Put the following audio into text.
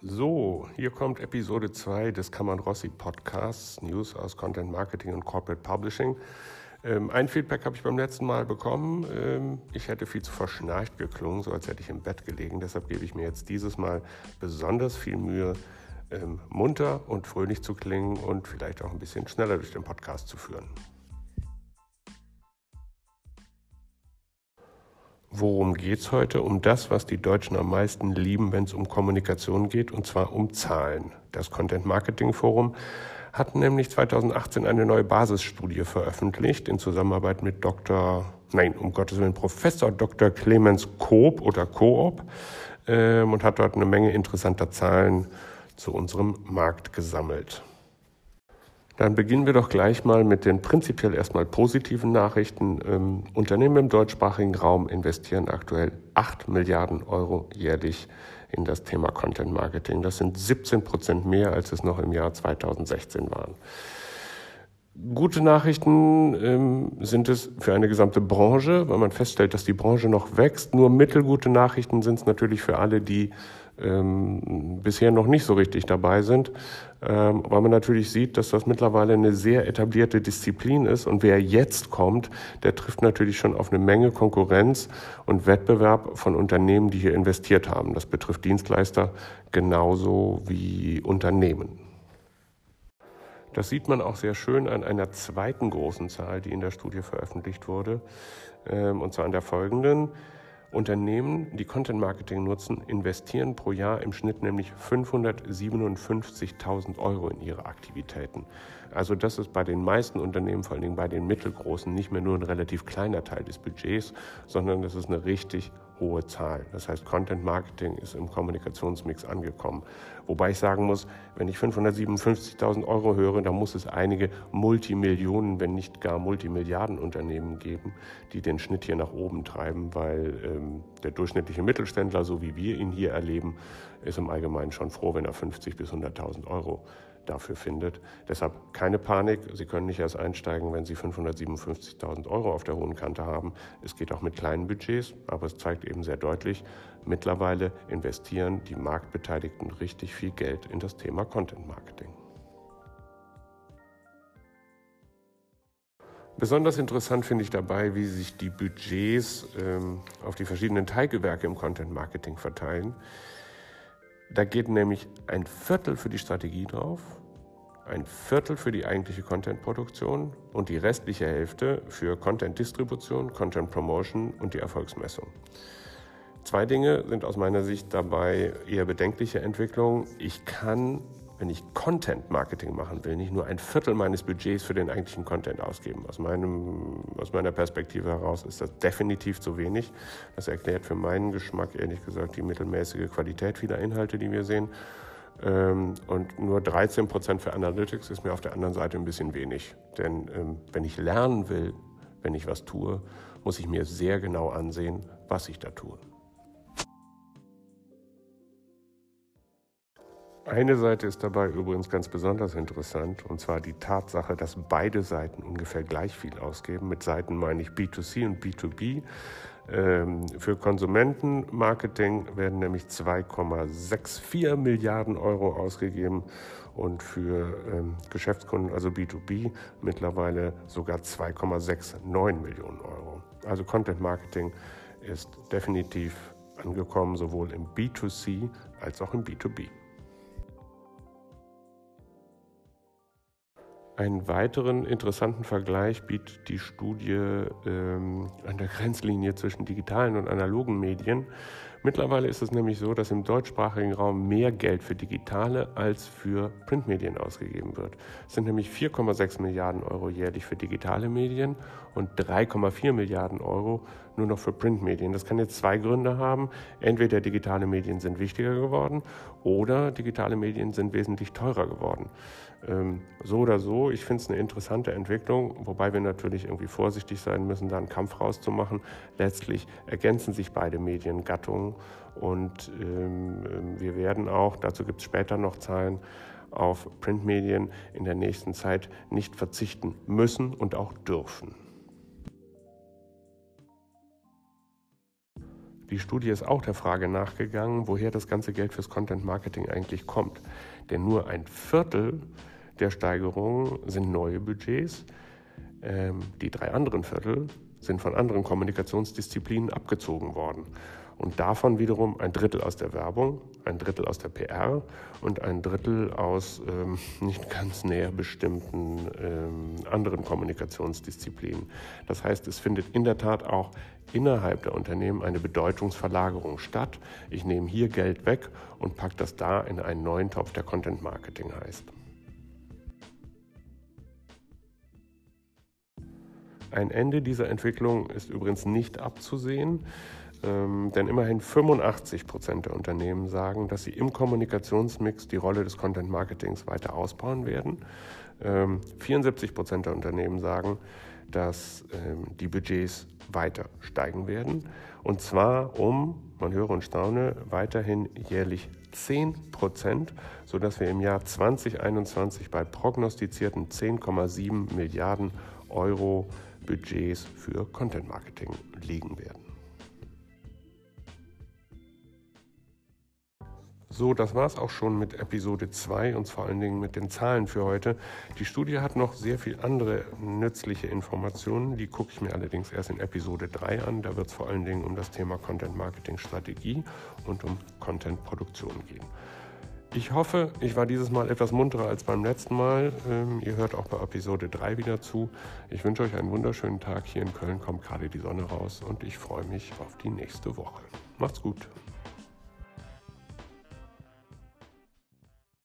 So, hier kommt Episode 2 des Kammern Rossi Podcasts, News aus Content Marketing und Corporate Publishing. Ähm, ein Feedback habe ich beim letzten Mal bekommen. Ähm, ich hätte viel zu verschnarcht geklungen, so als hätte ich im Bett gelegen. Deshalb gebe ich mir jetzt dieses Mal besonders viel Mühe, ähm, munter und fröhlich zu klingen und vielleicht auch ein bisschen schneller durch den Podcast zu führen. Worum geht es heute? Um das, was die Deutschen am meisten lieben, wenn es um Kommunikation geht, und zwar um Zahlen. Das Content Marketing Forum hat nämlich 2018 eine neue Basisstudie veröffentlicht in Zusammenarbeit mit Dr. Nein, um Gottes Willen, Professor Dr. Clemens Koop oder Coop ähm, und hat dort eine Menge interessanter Zahlen zu unserem Markt gesammelt. Dann beginnen wir doch gleich mal mit den prinzipiell erstmal positiven Nachrichten. Ähm, Unternehmen im deutschsprachigen Raum investieren aktuell 8 Milliarden Euro jährlich in das Thema Content Marketing. Das sind 17 Prozent mehr, als es noch im Jahr 2016 waren. Gute Nachrichten ähm, sind es für eine gesamte Branche, weil man feststellt, dass die Branche noch wächst. Nur mittelgute Nachrichten sind es natürlich für alle, die ähm, bisher noch nicht so richtig dabei sind, ähm, weil man natürlich sieht, dass das mittlerweile eine sehr etablierte Disziplin ist und wer jetzt kommt, der trifft natürlich schon auf eine Menge Konkurrenz und Wettbewerb von Unternehmen, die hier investiert haben. Das betrifft Dienstleister genauso wie Unternehmen. Das sieht man auch sehr schön an einer zweiten großen Zahl, die in der Studie veröffentlicht wurde, ähm, und zwar an der folgenden. Unternehmen, die Content Marketing nutzen, investieren pro Jahr im Schnitt nämlich 557.000 Euro in ihre Aktivitäten. Also das ist bei den meisten Unternehmen, vor allen Dingen bei den mittelgroßen, nicht mehr nur ein relativ kleiner Teil des Budgets, sondern das ist eine richtig hohe Zahl. Das heißt, Content Marketing ist im Kommunikationsmix angekommen. Wobei ich sagen muss, wenn ich 557.000 Euro höre, dann muss es einige Multimillionen, wenn nicht gar Multimilliarden Unternehmen geben, die den Schnitt hier nach oben treiben, weil ähm, der durchschnittliche Mittelständler, so wie wir ihn hier erleben, ist im Allgemeinen schon froh, wenn er 50 bis 100.000 Euro dafür findet. Deshalb keine Panik, Sie können nicht erst einsteigen, wenn Sie 557.000 Euro auf der hohen Kante haben. Es geht auch mit kleinen Budgets, aber es zeigt eben sehr deutlich, mittlerweile investieren die Marktbeteiligten richtig viel Geld in das Thema Content Marketing. Besonders interessant finde ich dabei, wie sich die Budgets ähm, auf die verschiedenen Teilgewerke im Content Marketing verteilen. Da geht nämlich ein Viertel für die Strategie drauf, ein Viertel für die eigentliche Content-Produktion und die restliche Hälfte für Content-Distribution, Content-Promotion und die Erfolgsmessung. Zwei Dinge sind aus meiner Sicht dabei eher bedenkliche Entwicklungen. Ich kann wenn ich Content Marketing machen will, nicht nur ein Viertel meines Budgets für den eigentlichen Content ausgeben. Aus, meinem, aus meiner Perspektive heraus ist das definitiv zu wenig. Das erklärt für meinen Geschmack ehrlich gesagt die mittelmäßige Qualität vieler Inhalte, die wir sehen. Ähm, und nur 13 Prozent für Analytics ist mir auf der anderen Seite ein bisschen wenig. Denn ähm, wenn ich lernen will, wenn ich was tue, muss ich mir sehr genau ansehen, was ich da tue. Eine Seite ist dabei übrigens ganz besonders interessant, und zwar die Tatsache, dass beide Seiten ungefähr gleich viel ausgeben. Mit Seiten meine ich B2C und B2B. Ähm, für Konsumentenmarketing werden nämlich 2,64 Milliarden Euro ausgegeben und für ähm, Geschäftskunden, also B2B, mittlerweile sogar 2,69 Millionen Euro. Also Content Marketing ist definitiv angekommen, sowohl im B2C als auch im B2B. Einen weiteren interessanten Vergleich bietet die Studie ähm, an der Grenzlinie zwischen digitalen und analogen Medien. Mittlerweile ist es nämlich so, dass im deutschsprachigen Raum mehr Geld für digitale als für Printmedien ausgegeben wird. Es sind nämlich 4,6 Milliarden Euro jährlich für digitale Medien und 3,4 Milliarden Euro nur noch für Printmedien. Das kann jetzt zwei Gründe haben. Entweder digitale Medien sind wichtiger geworden oder digitale Medien sind wesentlich teurer geworden. Ähm, so oder so, ich finde es eine interessante Entwicklung, wobei wir natürlich irgendwie vorsichtig sein müssen, da einen Kampf rauszumachen. Letztlich ergänzen sich beide Mediengattungen und ähm, wir werden auch, dazu gibt es später noch Zahlen, auf Printmedien in der nächsten Zeit nicht verzichten müssen und auch dürfen. Die Studie ist auch der Frage nachgegangen, woher das ganze Geld fürs Content Marketing eigentlich kommt. Denn nur ein Viertel der Steigerungen sind neue Budgets. Ähm, die drei anderen Viertel sind von anderen Kommunikationsdisziplinen abgezogen worden. Und davon wiederum ein Drittel aus der Werbung, ein Drittel aus der PR und ein Drittel aus ähm, nicht ganz näher bestimmten ähm, anderen Kommunikationsdisziplinen. Das heißt, es findet in der Tat auch innerhalb der Unternehmen eine Bedeutungsverlagerung statt. Ich nehme hier Geld weg und packe das da in einen neuen Topf, der Content Marketing heißt. Ein Ende dieser Entwicklung ist übrigens nicht abzusehen, ähm, denn immerhin 85 Prozent der Unternehmen sagen, dass sie im Kommunikationsmix die Rolle des Content Marketings weiter ausbauen werden. Ähm, 74 Prozent der Unternehmen sagen, dass ähm, die Budgets weiter steigen werden. Und zwar um, man höre und staune, weiterhin jährlich 10 Prozent, sodass wir im Jahr 2021 bei prognostizierten 10,7 Milliarden Euro Budgets für Content Marketing liegen werden. So, das war es auch schon mit Episode 2 und vor allen Dingen mit den Zahlen für heute. Die Studie hat noch sehr viel andere nützliche Informationen, die gucke ich mir allerdings erst in Episode 3 an. Da wird es vor allen Dingen um das Thema Content Marketing Strategie und um Content Produktion gehen. Ich hoffe, ich war dieses Mal etwas munterer als beim letzten Mal. Ähm, ihr hört auch bei Episode 3 wieder zu. Ich wünsche euch einen wunderschönen Tag. Hier in Köln kommt gerade die Sonne raus und ich freue mich auf die nächste Woche. Macht's gut.